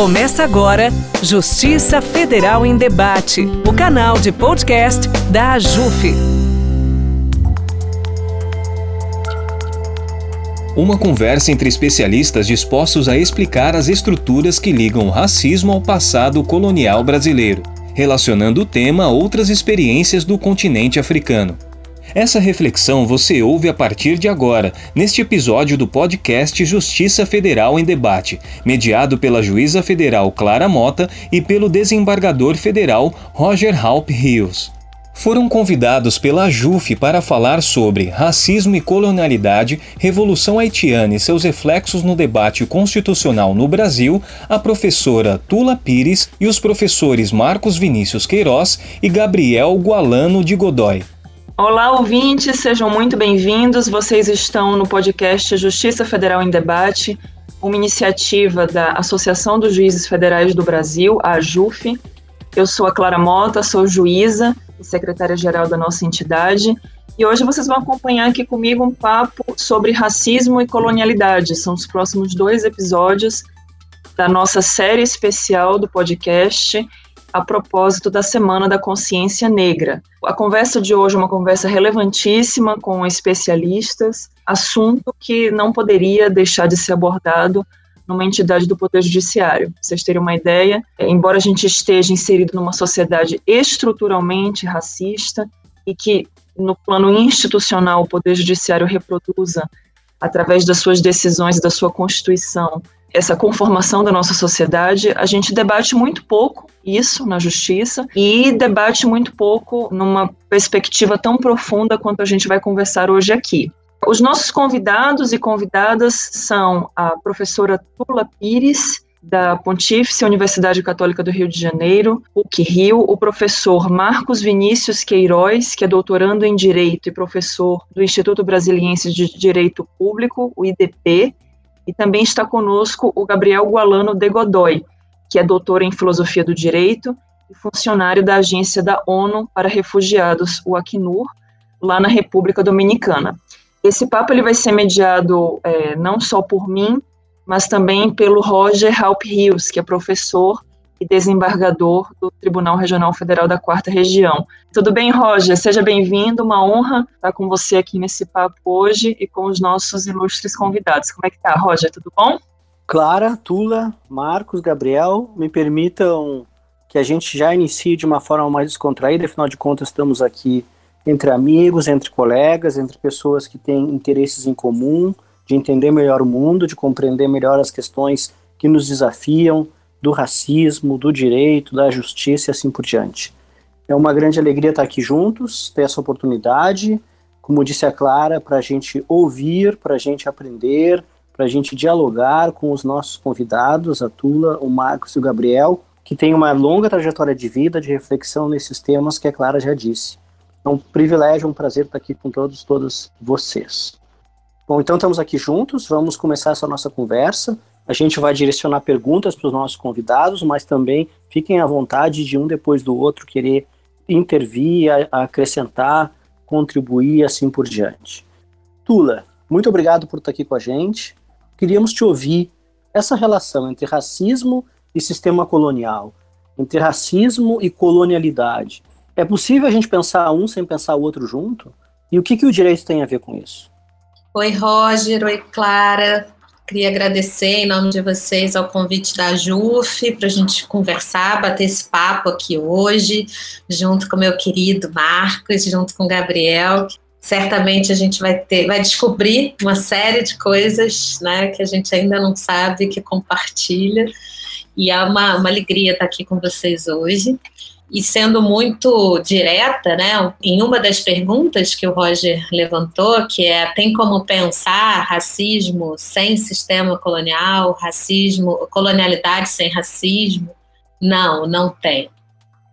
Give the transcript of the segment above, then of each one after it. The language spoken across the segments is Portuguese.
Começa agora Justiça Federal em Debate, o canal de podcast da AJUF. Uma conversa entre especialistas dispostos a explicar as estruturas que ligam o racismo ao passado colonial brasileiro, relacionando o tema a outras experiências do continente africano. Essa reflexão você ouve a partir de agora, neste episódio do podcast Justiça Federal em Debate, mediado pela juíza federal Clara Mota e pelo desembargador federal Roger Halp Rios. Foram convidados pela JUF para falar sobre racismo e colonialidade, Revolução Haitiana e seus reflexos no debate constitucional no Brasil, a professora Tula Pires e os professores Marcos Vinícius Queiroz e Gabriel Gualano de Godoy. Olá, ouvintes, sejam muito bem-vindos. Vocês estão no podcast Justiça Federal em Debate, uma iniciativa da Associação dos Juízes Federais do Brasil, a AJUF. Eu sou a Clara Mota, sou juíza e secretária-geral da nossa entidade. E hoje vocês vão acompanhar aqui comigo um papo sobre racismo e colonialidade. São os próximos dois episódios da nossa série especial do podcast a propósito da Semana da Consciência Negra. A conversa de hoje é uma conversa relevantíssima com especialistas, assunto que não poderia deixar de ser abordado numa entidade do Poder Judiciário. Pra vocês terem uma ideia, é, embora a gente esteja inserido numa sociedade estruturalmente racista e que no plano institucional o Poder Judiciário reproduza através das suas decisões e da sua Constituição essa conformação da nossa sociedade, a gente debate muito pouco isso na justiça e debate muito pouco numa perspectiva tão profunda quanto a gente vai conversar hoje aqui. Os nossos convidados e convidadas são a professora Tula Pires, da Pontífice Universidade Católica do Rio de Janeiro, PUC Rio, o professor Marcos Vinícius Queiroz, que é doutorando em Direito e professor do Instituto Brasiliense de Direito Público, o IDP, e também está conosco o Gabriel Gualano de Godoy, que é doutor em Filosofia do Direito e funcionário da Agência da ONU para Refugiados, o Acnur, lá na República Dominicana. Esse papo ele vai ser mediado é, não só por mim, mas também pelo Roger Halp Rios, que é professor e desembargador do Tribunal Regional Federal da Quarta Região. Tudo bem, Roger? Seja bem-vindo, uma honra estar com você aqui nesse papo hoje e com os nossos ilustres convidados. Como é que tá, Roger? Tudo bom? Clara, Tula, Marcos, Gabriel, me permitam que a gente já inicie de uma forma mais descontraída, afinal de contas estamos aqui entre amigos, entre colegas, entre pessoas que têm interesses em comum, de entender melhor o mundo, de compreender melhor as questões que nos desafiam, do racismo, do direito, da justiça e assim por diante. É uma grande alegria estar aqui juntos, ter essa oportunidade, como disse a Clara, para a gente ouvir, para a gente aprender, para a gente dialogar com os nossos convidados, a Tula, o Marcos e o Gabriel, que tem uma longa trajetória de vida, de reflexão nesses temas que a Clara já disse. É um privilégio, um prazer estar aqui com todos, todas vocês. Bom, então estamos aqui juntos, vamos começar essa nossa conversa. A gente vai direcionar perguntas para os nossos convidados, mas também fiquem à vontade de um depois do outro querer intervir, acrescentar, contribuir assim por diante. Tula, muito obrigado por estar aqui com a gente. Queríamos te ouvir essa relação entre racismo e sistema colonial, entre racismo e colonialidade. É possível a gente pensar um sem pensar o outro junto? E o que, que o direito tem a ver com isso? Oi, Roger. Oi, Clara. Queria agradecer em nome de vocês ao convite da JUF para a gente conversar, bater esse papo aqui hoje, junto com meu querido Marcos, junto com o Gabriel. Certamente a gente vai ter, vai descobrir uma série de coisas né, que a gente ainda não sabe, que compartilha. E é uma, uma alegria estar aqui com vocês hoje. E sendo muito direta, né, em uma das perguntas que o Roger levantou, que é tem como pensar racismo sem sistema colonial, racismo, colonialidade sem racismo? Não, não tem.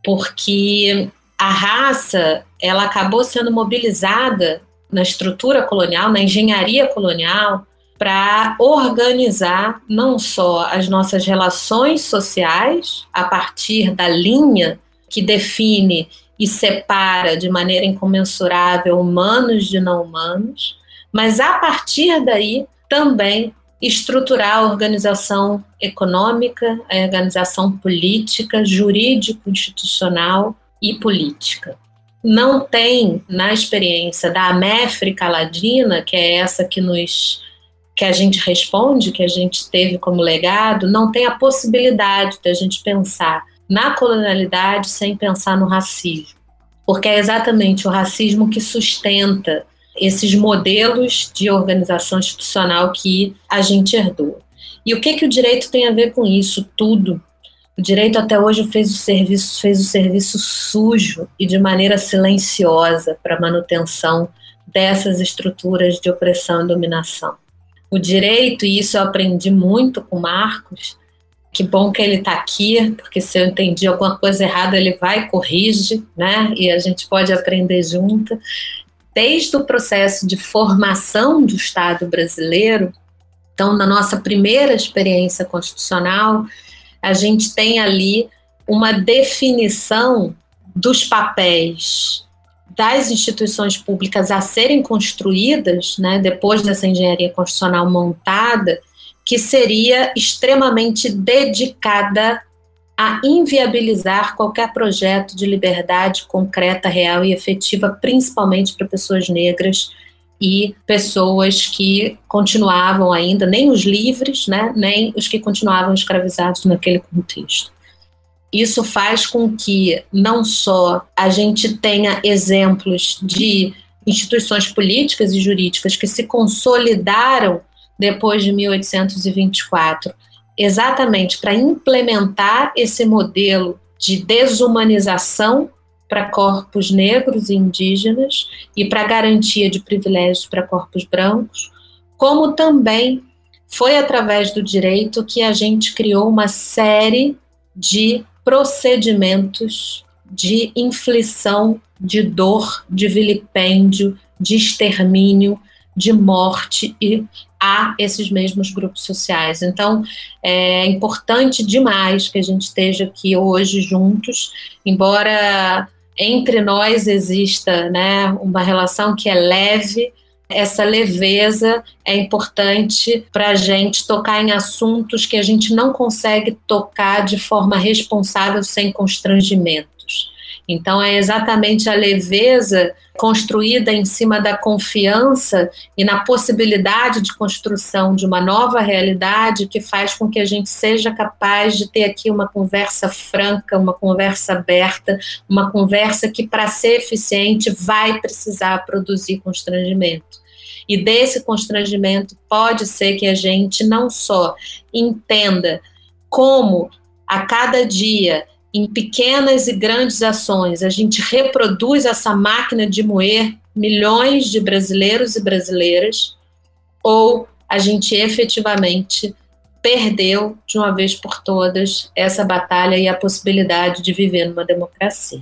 Porque a raça, ela acabou sendo mobilizada na estrutura colonial, na engenharia colonial, para organizar não só as nossas relações sociais a partir da linha que define e separa de maneira incomensurável humanos de não humanos, mas a partir daí também estruturar a organização econômica, a organização política, jurídico-institucional e política. Não tem, na experiência da América Latina, que é essa que nos que a gente responde, que a gente teve como legado, não tem a possibilidade de a gente pensar na colonialidade sem pensar no racismo. Porque é exatamente o racismo que sustenta esses modelos de organização institucional que a gente herdou. E o que, que o direito tem a ver com isso tudo? O direito até hoje fez o serviço, fez o serviço sujo e de maneira silenciosa para a manutenção dessas estruturas de opressão e dominação. O direito, e isso eu aprendi muito com Marcos, que bom que ele está aqui, porque se eu entendi alguma coisa errada, ele vai corrige, né? E a gente pode aprender junto desde o processo de formação do Estado brasileiro, então, na nossa primeira experiência constitucional, a gente tem ali uma definição dos papéis das instituições públicas a serem construídas, né, depois dessa engenharia constitucional montada, que seria extremamente dedicada a inviabilizar qualquer projeto de liberdade concreta, real e efetiva, principalmente para pessoas negras e pessoas que continuavam ainda, nem os livres, né, nem os que continuavam escravizados naquele contexto. Isso faz com que não só a gente tenha exemplos de instituições políticas e jurídicas que se consolidaram depois de 1824, exatamente para implementar esse modelo de desumanização para corpos negros e indígenas e para garantia de privilégios para corpos brancos, como também foi através do direito que a gente criou uma série de procedimentos de inflição de dor, de vilipêndio, de extermínio, de morte e a esses mesmos grupos sociais. Então, é importante demais que a gente esteja aqui hoje juntos, embora entre nós exista né, uma relação que é leve, essa leveza é importante para a gente tocar em assuntos que a gente não consegue tocar de forma responsável sem constrangimentos. Então, é exatamente a leveza construída em cima da confiança e na possibilidade de construção de uma nova realidade que faz com que a gente seja capaz de ter aqui uma conversa franca, uma conversa aberta, uma conversa que, para ser eficiente, vai precisar produzir constrangimento. E desse constrangimento pode ser que a gente não só entenda como a cada dia em pequenas e grandes ações, a gente reproduz essa máquina de moer milhões de brasileiros e brasileiras, ou a gente efetivamente perdeu de uma vez por todas essa batalha e a possibilidade de viver numa democracia.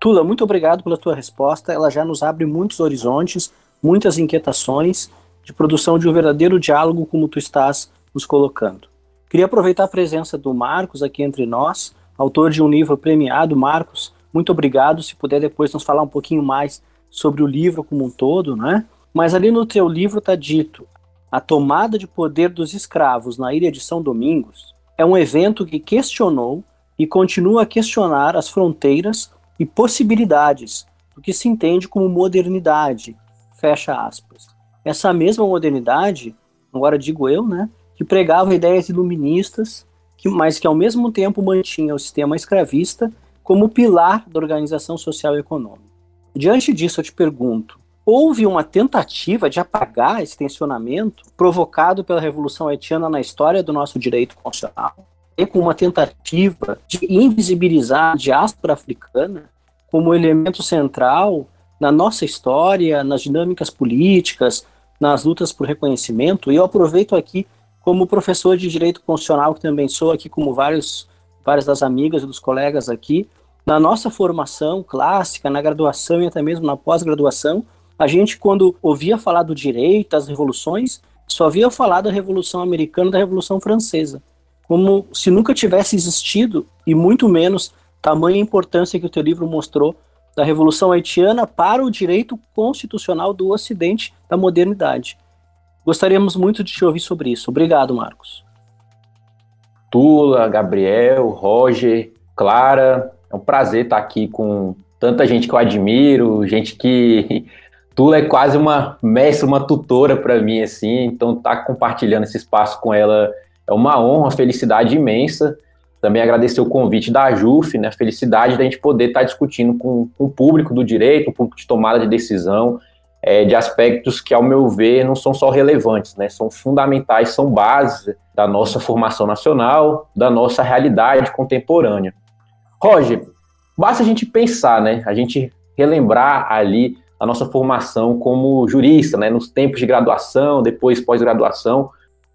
Tula, muito obrigado pela tua resposta. Ela já nos abre muitos horizontes, muitas inquietações de produção de um verdadeiro diálogo como tu estás nos colocando. Queria aproveitar a presença do Marcos aqui entre nós autor de um livro premiado, Marcos. Muito obrigado. Se puder depois nos falar um pouquinho mais sobre o livro como um todo, né? Mas ali no teu livro está dito: a tomada de poder dos escravos na ilha de São Domingos é um evento que questionou e continua a questionar as fronteiras e possibilidades do que se entende como modernidade. Fecha aspas. Essa mesma modernidade, agora digo eu, né, que pregava ideias iluministas que, mas que ao mesmo tempo mantinha o sistema escravista como pilar da organização social e econômica. Diante disso, eu te pergunto: houve uma tentativa de apagar esse tensionamento provocado pela Revolução Haitiana na história do nosso direito constitucional? E com uma tentativa de invisibilizar a diáspora africana como elemento central na nossa história, nas dinâmicas políticas, nas lutas por reconhecimento. E eu aproveito aqui como professor de direito constitucional, que também sou aqui, como vários, várias das amigas e dos colegas aqui, na nossa formação clássica, na graduação e até mesmo na pós-graduação, a gente, quando ouvia falar do direito, das revoluções, só havia falar da Revolução Americana da Revolução Francesa, como se nunca tivesse existido, e muito menos tamanha importância que o teu livro mostrou da Revolução Haitiana para o direito constitucional do Ocidente da modernidade. Gostaríamos muito de te ouvir sobre isso. Obrigado, Marcos. Tula, Gabriel, Roger, Clara, é um prazer estar aqui com tanta gente que eu admiro, gente que Tula é quase uma mestra, uma tutora para mim, assim, então estar tá compartilhando esse espaço com ela é uma honra, uma felicidade imensa. Também agradecer o convite da JUF, né, felicidade da gente poder estar tá discutindo com, com, o público do direito, o público de tomada de decisão, é, de aspectos que, ao meu ver, não são só relevantes, né, são fundamentais, são bases da nossa formação nacional, da nossa realidade contemporânea. Roger, basta a gente pensar, né, a gente relembrar ali a nossa formação como jurista, né, nos tempos de graduação, depois pós-graduação,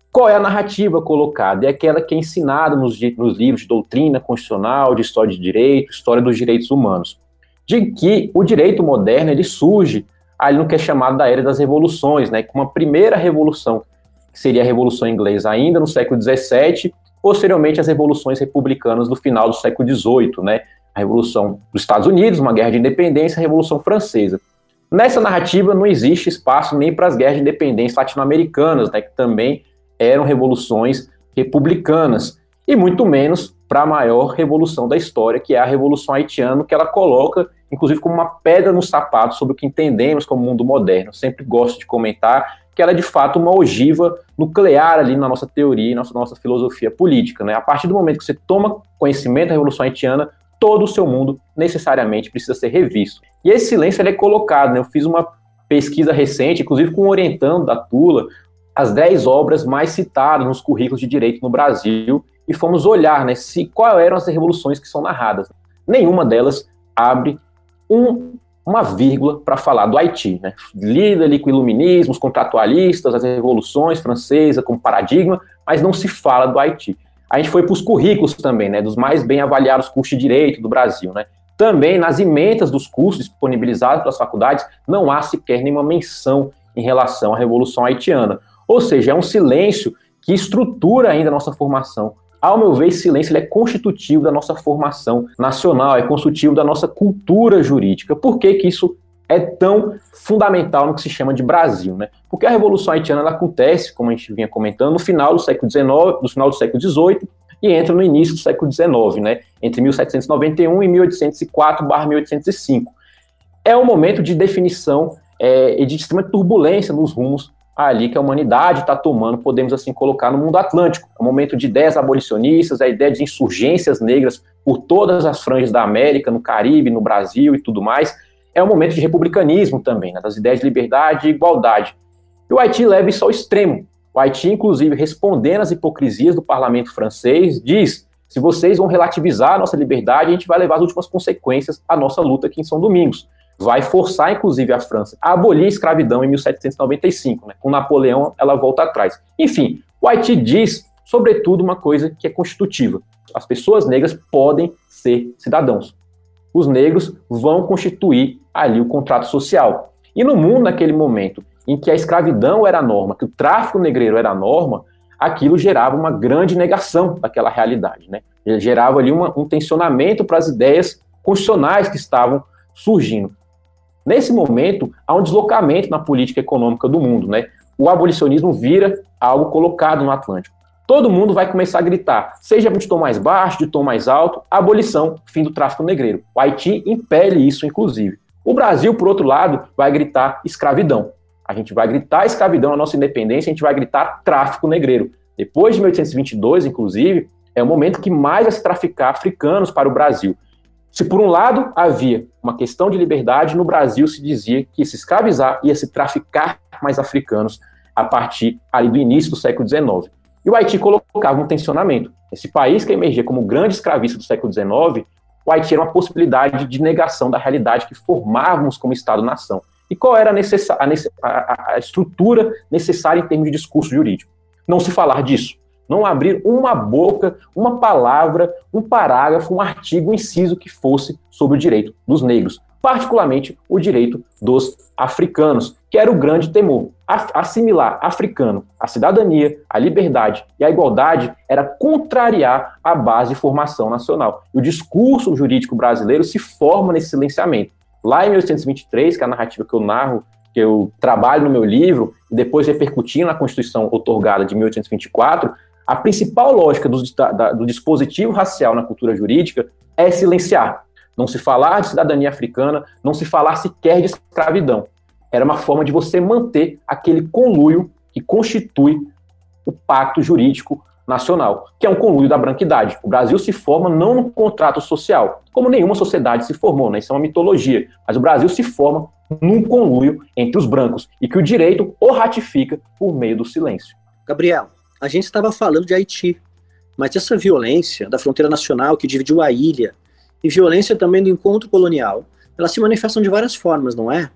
qual é a narrativa colocada? É aquela que é ensinada nos, nos livros de doutrina constitucional, de história de direito, história dos direitos humanos, de que o direito moderno ele surge ali no que é chamado da era das revoluções, né, com uma primeira revolução, que seria a Revolução Inglesa ainda no século XVII, posteriormente as revoluções republicanas do final do século XVIII, né, a Revolução dos Estados Unidos, uma guerra de independência, a Revolução Francesa. Nessa narrativa não existe espaço nem para as guerras de independência latino-americanas, né, que também eram revoluções republicanas, e muito menos para a maior revolução da história, que é a Revolução Haitiana, que ela coloca, inclusive, como uma pedra no sapato sobre o que entendemos como mundo moderno. Eu sempre gosto de comentar que ela é, de fato, uma ogiva nuclear ali na nossa teoria e na nossa, nossa filosofia política. Né? A partir do momento que você toma conhecimento da Revolução Haitiana, todo o seu mundo necessariamente precisa ser revisto. E esse silêncio é colocado, né? eu fiz uma pesquisa recente, inclusive com um orientando da Tula, as 10 obras mais citadas nos currículos de direito no Brasil e fomos olhar né, se quais eram as revoluções que são narradas. Nenhuma delas abre um, uma vírgula para falar do Haiti. Né? Lida ali com o iluminismo, os contratualistas, as revoluções francesas como paradigma, mas não se fala do Haiti. A gente foi para os currículos também, né, dos mais bem avaliados cursos de direito do Brasil. Né? Também nas emendas dos cursos disponibilizados pelas faculdades, não há sequer nenhuma menção em relação à Revolução Haitiana. Ou seja, é um silêncio que estrutura ainda a nossa formação. Ao meu ver, esse silêncio é constitutivo da nossa formação nacional, é constitutivo da nossa cultura jurídica. Por que, que isso é tão fundamental no que se chama de Brasil, né? Porque a Revolução Haitiana acontece, como a gente vinha comentando, no final do século XIX, no final do século XVIII e entra no início do século XIX, né? Entre 1791 e 1804/1805. É um momento de definição é, e de extrema turbulência nos rumos ali que a humanidade está tomando, podemos assim colocar no mundo atlântico. É um momento de ideias abolicionistas, a ideia de insurgências negras por todas as franjas da América, no Caribe, no Brasil e tudo mais. É um momento de republicanismo também, né, das ideias de liberdade e igualdade. E o Haiti leva isso ao extremo. O Haiti, inclusive, respondendo às hipocrisias do parlamento francês, diz: se vocês vão relativizar a nossa liberdade, a gente vai levar as últimas consequências à nossa luta aqui em São Domingos vai forçar, inclusive, a França a abolir a escravidão em 1795. Né? Com Napoleão, ela volta atrás. Enfim, o Haiti diz, sobretudo, uma coisa que é constitutiva: as pessoas negras podem ser cidadãos. Os negros vão constituir ali o contrato social. E no mundo, naquele momento em que a escravidão era a norma, que o tráfico negreiro era a norma, aquilo gerava uma grande negação daquela realidade. Né? Gerava ali uma, um tensionamento para as ideias constitucionais que estavam surgindo. Nesse momento, há um deslocamento na política econômica do mundo, né? O abolicionismo vira algo colocado no Atlântico. Todo mundo vai começar a gritar, seja de tom mais baixo, de tom mais alto, abolição, fim do tráfico negreiro. O Haiti impele isso, inclusive. O Brasil, por outro lado, vai gritar escravidão. A gente vai gritar escravidão na nossa independência, a gente vai gritar tráfico negreiro. Depois de 1822, inclusive, é o momento que mais vai se traficar africanos para o Brasil. Se por um lado havia uma questão de liberdade, no Brasil se dizia que se escravizar ia se traficar mais africanos a partir ali do início do século XIX. E o Haiti colocava um tensionamento. Esse país que emergia como grande escravista do século XIX, o Haiti era uma possibilidade de negação da realidade que formávamos como Estado-nação. E qual era a, a, a estrutura necessária em termos de discurso jurídico? Não se falar disso não abrir uma boca, uma palavra, um parágrafo, um artigo, um inciso que fosse sobre o direito dos negros, particularmente o direito dos africanos, que era o grande temor. Assimilar africano a cidadania, a liberdade e a igualdade era contrariar a base de formação nacional. E o discurso jurídico brasileiro se forma nesse silenciamento. Lá em 1823, que é a narrativa que eu narro, que eu trabalho no meu livro, e depois repercutindo na Constituição otorgada de 1824, a principal lógica do, da, do dispositivo racial na cultura jurídica é silenciar. Não se falar de cidadania africana, não se falar sequer de escravidão. Era uma forma de você manter aquele conluio que constitui o pacto jurídico nacional, que é um conluio da branquidade. O Brasil se forma não no contrato social, como nenhuma sociedade se formou, né? Isso é uma mitologia. Mas o Brasil se forma num conluio entre os brancos e que o direito o ratifica por meio do silêncio. Gabriel, a gente estava falando de Haiti, mas essa violência da fronteira nacional que dividiu a ilha e violência também do encontro colonial, elas se manifestam de várias formas, não é?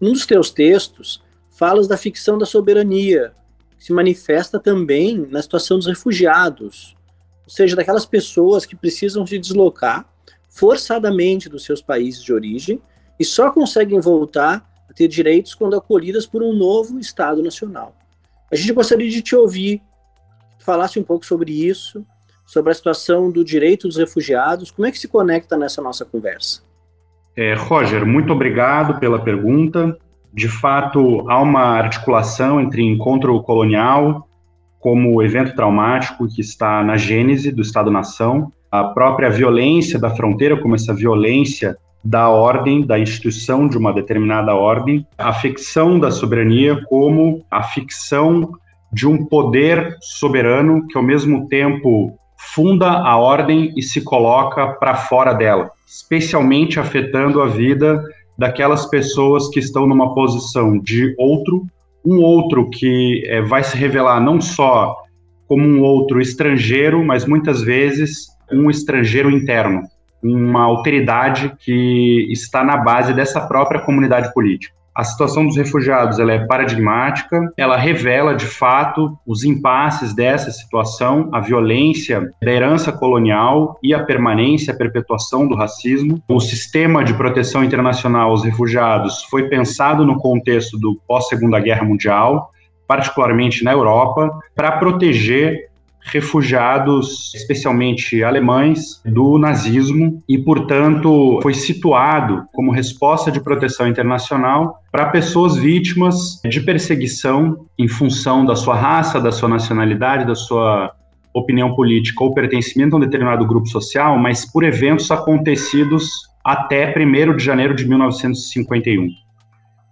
Num dos teus textos, falas da ficção da soberania, que se manifesta também na situação dos refugiados, ou seja, daquelas pessoas que precisam se deslocar forçadamente dos seus países de origem e só conseguem voltar a ter direitos quando acolhidas por um novo Estado Nacional. A gente gostaria de te ouvir falasse um pouco sobre isso, sobre a situação do direito dos refugiados. Como é que se conecta nessa nossa conversa? É, Roger, muito obrigado pela pergunta. De fato, há uma articulação entre encontro colonial como evento traumático que está na gênese do Estado-nação, a própria violência da fronteira, como essa violência da ordem, da instituição de uma determinada ordem, a ficção da soberania como a ficção de um poder soberano que, ao mesmo tempo, funda a ordem e se coloca para fora dela, especialmente afetando a vida daquelas pessoas que estão numa posição de outro, um outro que é, vai se revelar não só como um outro estrangeiro, mas muitas vezes um estrangeiro interno, uma alteridade que está na base dessa própria comunidade política. A situação dos refugiados ela é paradigmática, ela revela de fato os impasses dessa situação, a violência da herança colonial e a permanência, a perpetuação do racismo. O sistema de proteção internacional aos refugiados foi pensado no contexto do pós-Segunda Guerra Mundial, particularmente na Europa, para proteger refugiados, especialmente alemães, do nazismo e, portanto, foi situado como resposta de proteção internacional para pessoas vítimas de perseguição em função da sua raça, da sua nacionalidade, da sua opinião política ou pertencimento a um determinado grupo social, mas por eventos acontecidos até 1 de janeiro de 1951.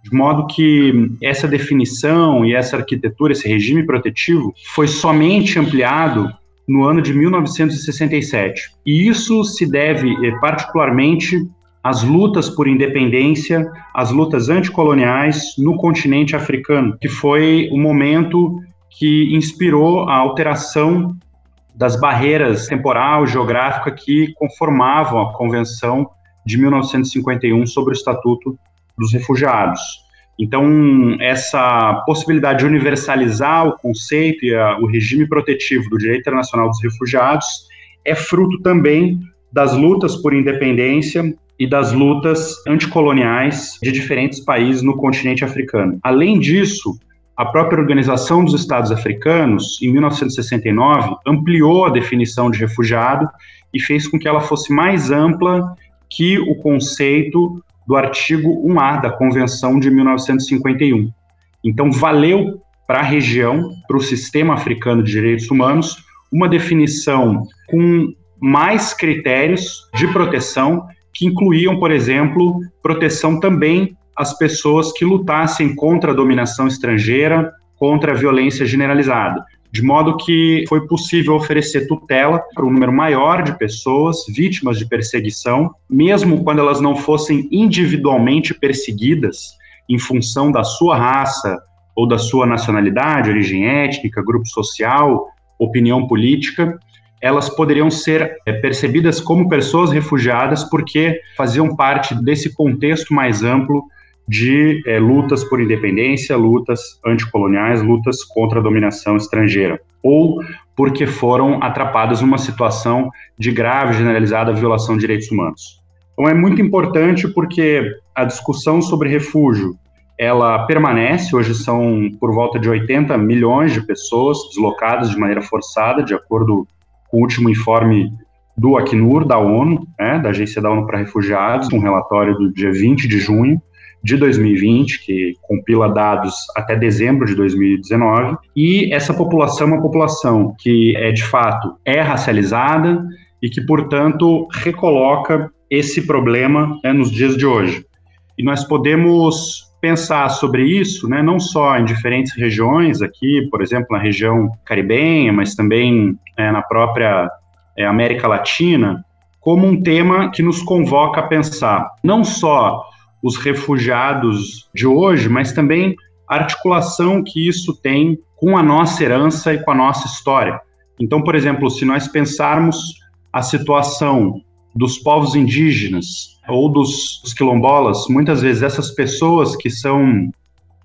De modo que essa definição e essa arquitetura, esse regime protetivo, foi somente ampliado no ano de 1967. E isso se deve eh, particularmente às lutas por independência, às lutas anticoloniais no continente africano, que foi o momento que inspirou a alteração das barreiras temporal e geográfica que conformavam a Convenção de 1951 sobre o Estatuto dos refugiados. Então, essa possibilidade de universalizar o conceito e a, o regime protetivo do direito internacional dos refugiados é fruto também das lutas por independência e das lutas anticoloniais de diferentes países no continente africano. Além disso, a própria Organização dos Estados Africanos, em 1969, ampliou a definição de refugiado e fez com que ela fosse mais ampla que o conceito do artigo 1A da Convenção de 1951. Então, valeu para a região, para o sistema africano de direitos humanos, uma definição com mais critérios de proteção, que incluíam, por exemplo, proteção também às pessoas que lutassem contra a dominação estrangeira, contra a violência generalizada de modo que foi possível oferecer tutela para um número maior de pessoas vítimas de perseguição, mesmo quando elas não fossem individualmente perseguidas em função da sua raça ou da sua nacionalidade, origem étnica, grupo social, opinião política, elas poderiam ser é, percebidas como pessoas refugiadas porque faziam parte desse contexto mais amplo de é, lutas por independência, lutas anticoloniais, lutas contra a dominação estrangeira, ou porque foram atrapadas numa situação de grave, generalizada violação de direitos humanos. Então é muito importante porque a discussão sobre refúgio ela permanece, hoje são por volta de 80 milhões de pessoas deslocadas de maneira forçada, de acordo com o último informe do Acnur, da ONU, né, da Agência da ONU para Refugiados, um relatório do dia 20 de junho, de 2020, que compila dados até dezembro de 2019, e essa população é uma população que é de fato é racializada e que, portanto, recoloca esse problema né, nos dias de hoje. E nós podemos pensar sobre isso, né, não só em diferentes regiões aqui, por exemplo, na região caribenha, mas também é, na própria é, América Latina, como um tema que nos convoca a pensar não só os refugiados de hoje, mas também a articulação que isso tem com a nossa herança e com a nossa história. Então, por exemplo, se nós pensarmos a situação dos povos indígenas ou dos, quilombolas, muitas vezes essas pessoas que são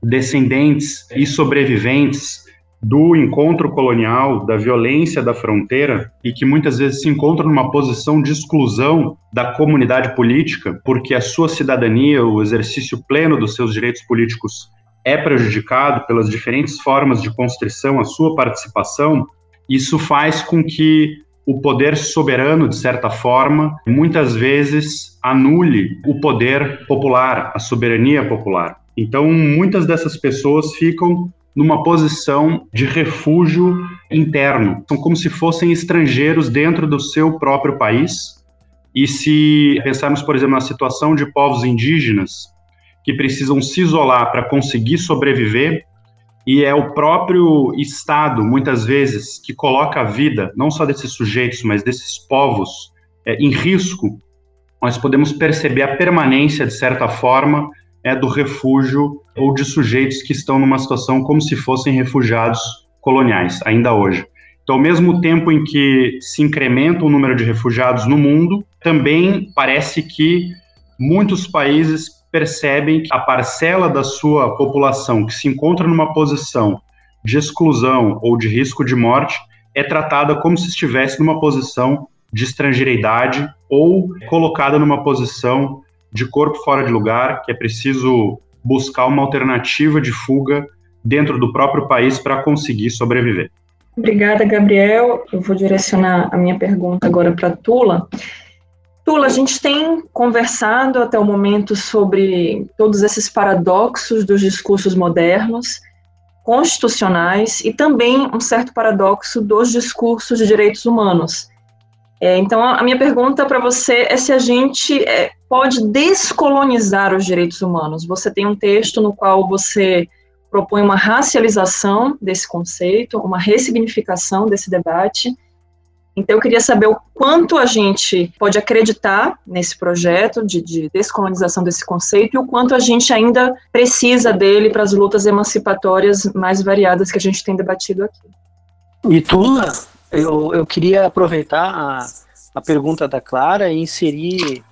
descendentes e sobreviventes do encontro colonial, da violência da fronteira e que muitas vezes se encontram numa posição de exclusão da comunidade política, porque a sua cidadania, o exercício pleno dos seus direitos políticos é prejudicado pelas diferentes formas de constrição à sua participação, isso faz com que o poder soberano, de certa forma, muitas vezes anule o poder popular, a soberania popular. Então, muitas dessas pessoas ficam numa posição de refúgio interno. São como se fossem estrangeiros dentro do seu próprio país. E se pensarmos, por exemplo, na situação de povos indígenas que precisam se isolar para conseguir sobreviver, e é o próprio Estado, muitas vezes, que coloca a vida, não só desses sujeitos, mas desses povos, é, em risco, nós podemos perceber a permanência, de certa forma, é do refúgio ou de sujeitos que estão numa situação como se fossem refugiados coloniais, ainda hoje. Então, ao mesmo tempo em que se incrementa o número de refugiados no mundo, também parece que muitos países percebem que a parcela da sua população que se encontra numa posição de exclusão ou de risco de morte é tratada como se estivesse numa posição de estrangeiridade ou colocada numa posição de corpo fora de lugar, que é preciso buscar uma alternativa de fuga dentro do próprio país para conseguir sobreviver. Obrigada, Gabriel. Eu vou direcionar a minha pergunta agora para Tula. Tula, a gente tem conversado até o momento sobre todos esses paradoxos dos discursos modernos, constitucionais e também um certo paradoxo dos discursos de direitos humanos. É, então, a minha pergunta para você é se a gente é, pode descolonizar os direitos humanos. Você tem um texto no qual você propõe uma racialização desse conceito, uma ressignificação desse debate. Então, eu queria saber o quanto a gente pode acreditar nesse projeto de, de descolonização desse conceito e o quanto a gente ainda precisa dele para as lutas emancipatórias mais variadas que a gente tem debatido aqui. E Tula, eu, eu queria aproveitar a, a pergunta da Clara e inserir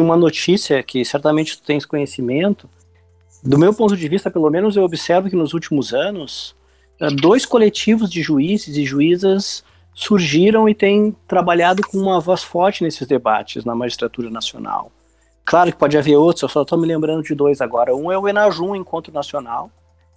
uma notícia que certamente tu tens conhecimento. Do meu ponto de vista, pelo menos, eu observo que nos últimos anos, eh, dois coletivos de juízes e juízas surgiram e têm trabalhado com uma voz forte nesses debates na magistratura nacional. Claro que pode haver outros, eu só estou me lembrando de dois agora. Um é o Enajum, Encontro Nacional,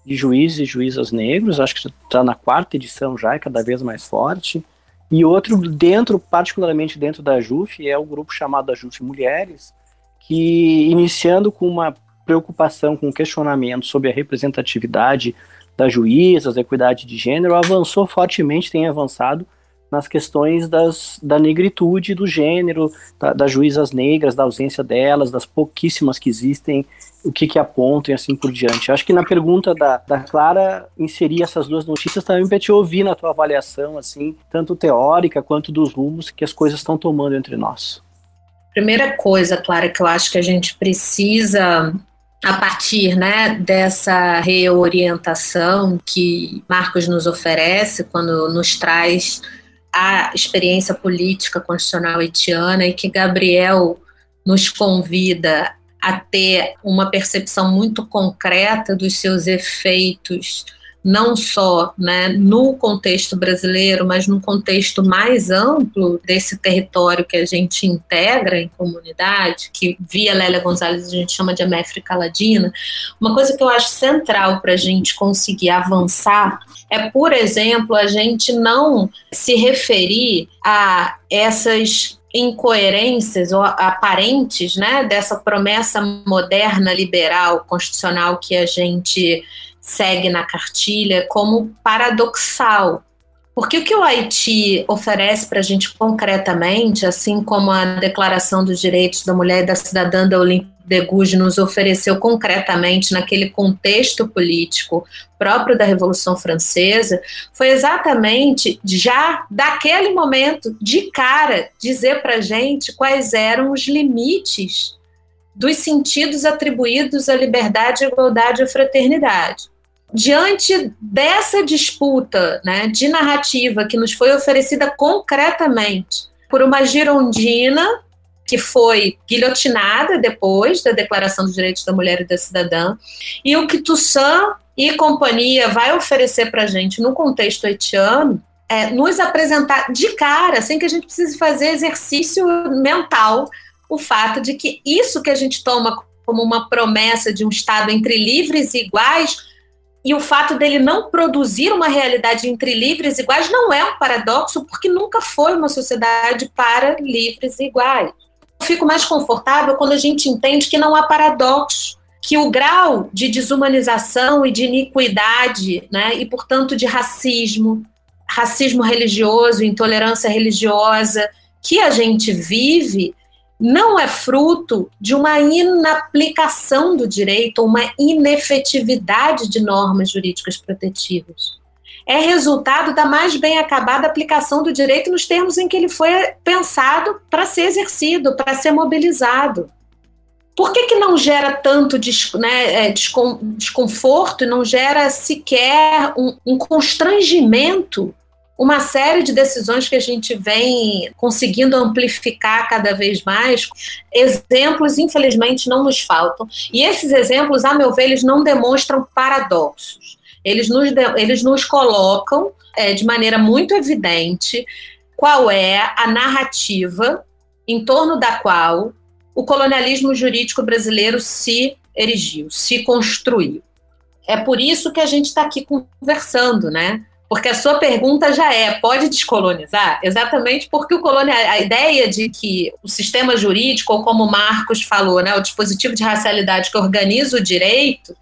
de juízes e juízas negros, acho que está na quarta edição já, é cada vez mais forte. E outro dentro, particularmente dentro da JUF, é o grupo chamado da JUF Mulheres, que iniciando com uma preocupação, com um questionamento sobre a representatividade das juízas, da equidade de gênero, avançou fortemente, tem avançado nas questões das, da negritude do gênero, da, das juízas negras, da ausência delas, das pouquíssimas que existem, o que, que apontam e assim por diante. Acho que na pergunta da, da Clara, inserir essas duas notícias também para te ouvir na tua avaliação, assim, tanto teórica quanto dos rumos que as coisas estão tomando entre nós. Primeira coisa, Clara, que eu acho que a gente precisa a partir né, dessa reorientação que Marcos nos oferece quando nos traz a experiência política constitucional haitiana e que Gabriel nos convida a ter uma percepção muito concreta dos seus efeitos não só né, no contexto brasileiro, mas no contexto mais amplo desse território que a gente integra em comunidade, que via Lélia Gonzalez a gente chama de América Ladina, uma coisa que eu acho central para a gente conseguir avançar é, por exemplo, a gente não se referir a essas incoerências ou aparentes né, dessa promessa moderna liberal constitucional que a gente segue na cartilha como paradoxal. Porque o que o Haiti oferece para a gente concretamente, assim como a Declaração dos Direitos da Mulher e da Cidadã da Olímpia de Gouges nos ofereceu concretamente naquele contexto político próprio da Revolução Francesa, foi exatamente já daquele momento, de cara, dizer para a gente quais eram os limites dos sentidos atribuídos à liberdade, igualdade e fraternidade. Diante dessa disputa né, de narrativa que nos foi oferecida concretamente por uma girondina que foi guilhotinada depois da Declaração dos Direitos da Mulher e da Cidadã, e o que Toussaint e companhia vai oferecer para a gente no contexto haitiano é nos apresentar de cara, sem que a gente precise fazer exercício mental, o fato de que isso que a gente toma como uma promessa de um Estado entre livres e iguais, e o fato dele não produzir uma realidade entre livres e iguais não é um paradoxo, porque nunca foi uma sociedade para livres e iguais. Fico mais confortável quando a gente entende que não há paradoxo, que o grau de desumanização e de iniquidade, né, e portanto de racismo, racismo religioso, intolerância religiosa, que a gente vive, não é fruto de uma inaplicação do direito, uma inefetividade de normas jurídicas protetivas é resultado da mais bem acabada aplicação do direito nos termos em que ele foi pensado para ser exercido, para ser mobilizado. Por que, que não gera tanto né, é, desconforto e não gera sequer um, um constrangimento uma série de decisões que a gente vem conseguindo amplificar cada vez mais. Exemplos, infelizmente, não nos faltam. E esses exemplos, a meu ver, eles não demonstram paradoxos eles nos, eles nos colocam é, de maneira muito evidente qual é a narrativa em torno da qual o colonialismo jurídico brasileiro se erigiu, se construiu. É por isso que a gente está aqui conversando, né? Porque a sua pergunta já é: pode descolonizar? Exatamente porque o colonial, a ideia de que o sistema jurídico, ou como Marcos falou, né, o dispositivo de racialidade que organiza o direito,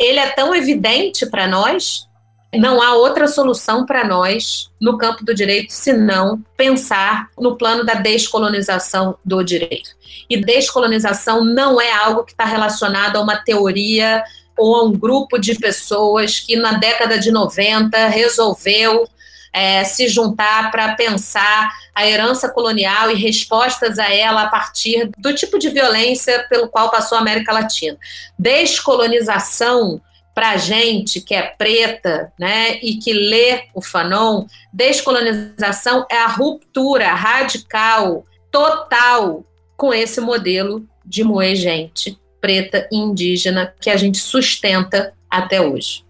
ele é tão evidente para nós, não há outra solução para nós no campo do direito senão pensar no plano da descolonização do direito. E descolonização não é algo que está relacionado a uma teoria ou a um grupo de pessoas que na década de 90 resolveu é, se juntar para pensar a herança colonial e respostas a ela a partir do tipo de violência pelo qual passou a América Latina. Descolonização para a gente que é preta, né, e que lê o Fanon, descolonização é a ruptura radical, total com esse modelo de moer gente preta e indígena que a gente sustenta até hoje.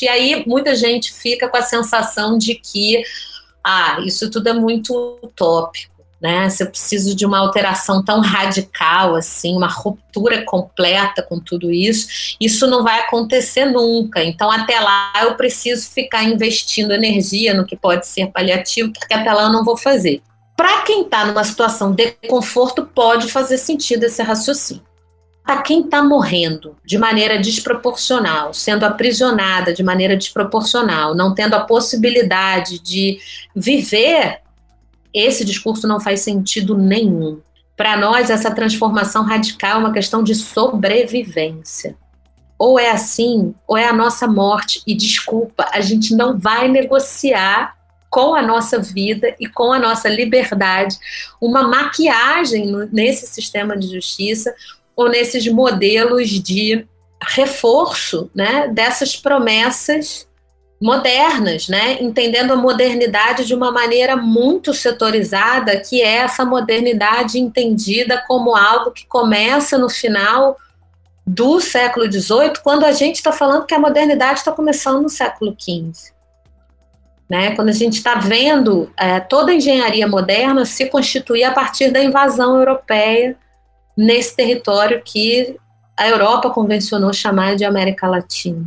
E aí muita gente fica com a sensação de que ah, isso tudo é muito utópico, né? Se eu preciso de uma alteração tão radical assim, uma ruptura completa com tudo isso, isso não vai acontecer nunca. Então até lá eu preciso ficar investindo energia no que pode ser paliativo, porque até lá eu não vou fazer. Para quem está numa situação de conforto, pode fazer sentido esse raciocínio para quem está morrendo de maneira desproporcional, sendo aprisionada de maneira desproporcional, não tendo a possibilidade de viver, esse discurso não faz sentido nenhum. Para nós, essa transformação radical é uma questão de sobrevivência. Ou é assim, ou é a nossa morte. E desculpa, a gente não vai negociar com a nossa vida e com a nossa liberdade uma maquiagem nesse sistema de justiça, ou nesses modelos de reforço né, dessas promessas modernas, né, entendendo a modernidade de uma maneira muito setorizada, que é essa modernidade entendida como algo que começa no final do século XVIII, quando a gente está falando que a modernidade está começando no século XV. Né, quando a gente está vendo é, toda a engenharia moderna se constituir a partir da invasão europeia nesse território que a Europa convencionou chamar de América Latina.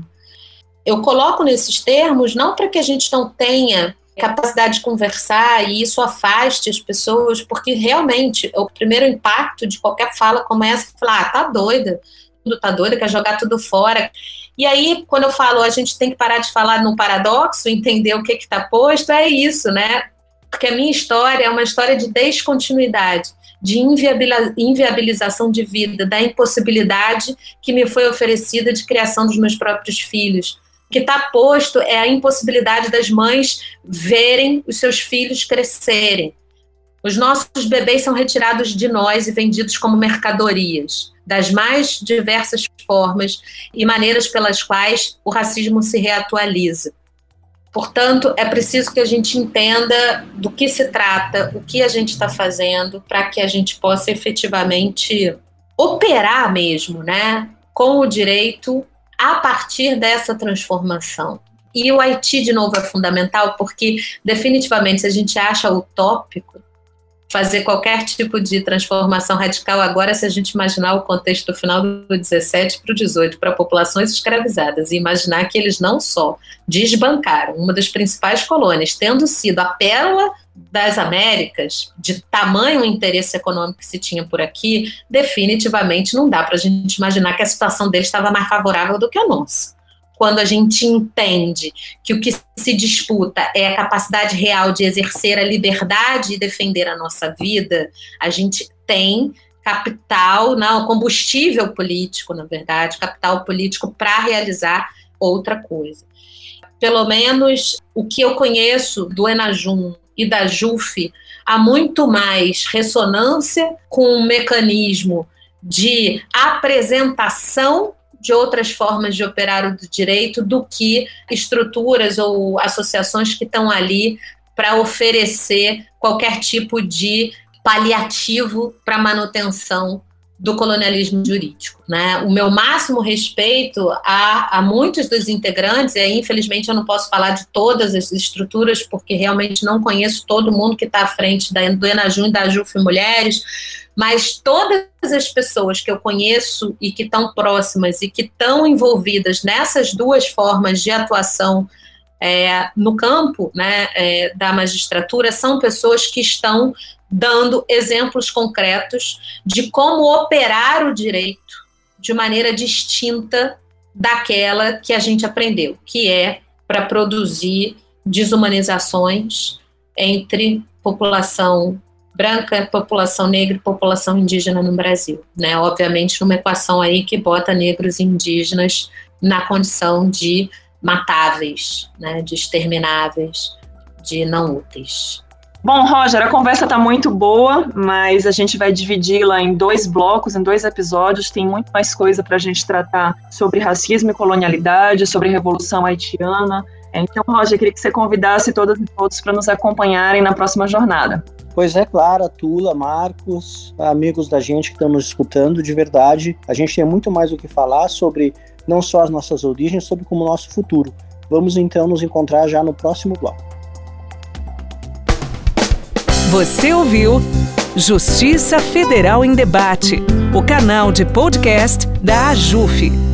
Eu coloco nesses termos não para que a gente não tenha capacidade de conversar e isso afaste as pessoas, porque realmente o primeiro impacto de qualquer fala como essa é falar, ah, tá doida, tudo tá doida, quer jogar tudo fora. E aí, quando eu falo, a gente tem que parar de falar no paradoxo, entender o que está posto, é isso, né? Porque a minha história é uma história de descontinuidade, de inviabilização de vida, da impossibilidade que me foi oferecida de criação dos meus próprios filhos. O que está posto é a impossibilidade das mães verem os seus filhos crescerem. Os nossos bebês são retirados de nós e vendidos como mercadorias, das mais diversas formas e maneiras pelas quais o racismo se reatualiza. Portanto, é preciso que a gente entenda do que se trata, o que a gente está fazendo, para que a gente possa efetivamente operar mesmo, né, com o direito a partir dessa transformação. E o Haiti, de novo, é fundamental, porque definitivamente, se a gente acha utópico, fazer qualquer tipo de transformação radical agora, se a gente imaginar o contexto do final do 17 para o 18 para populações escravizadas e imaginar que eles não só desbancaram uma das principais colônias, tendo sido a pérola das Américas, de tamanho interesse econômico que se tinha por aqui, definitivamente não dá para a gente imaginar que a situação deles estava mais favorável do que a nossa quando a gente entende que o que se disputa é a capacidade real de exercer a liberdade e defender a nossa vida, a gente tem capital, não, combustível político, na verdade, capital político para realizar outra coisa. Pelo menos o que eu conheço do Enajum e da JUF há muito mais ressonância com um mecanismo de apresentação de outras formas de operar o direito do que estruturas ou associações que estão ali para oferecer qualquer tipo de paliativo para manutenção do colonialismo jurídico. Né? O meu máximo respeito a, a muitos dos integrantes, e aí, infelizmente eu não posso falar de todas as estruturas, porque realmente não conheço todo mundo que está à frente da, do Enajum e da JUF Mulheres, mas todas as pessoas que eu conheço e que estão próximas e que estão envolvidas nessas duas formas de atuação é, no campo né, é, da magistratura são pessoas que estão dando exemplos concretos de como operar o direito de maneira distinta daquela que a gente aprendeu, que é para produzir desumanizações entre população branca, população negra e população indígena no Brasil, né? Obviamente numa equação aí que bota negros e indígenas na condição de matáveis, né, de extermináveis, de não úteis. Bom, Roger, a conversa está muito boa, mas a gente vai dividi-la em dois blocos, em dois episódios. Tem muito mais coisa para a gente tratar sobre racismo e colonialidade, sobre Revolução Haitiana. Então, Roger, queria que você convidasse todas e todos para nos acompanharem na próxima jornada. Pois é, Clara, Tula, Marcos, amigos da gente que estão nos escutando, de verdade, a gente tem muito mais o que falar sobre não só as nossas origens, sobre como o nosso futuro. Vamos então nos encontrar já no próximo bloco. Você ouviu Justiça Federal em Debate, o canal de podcast da AJUF.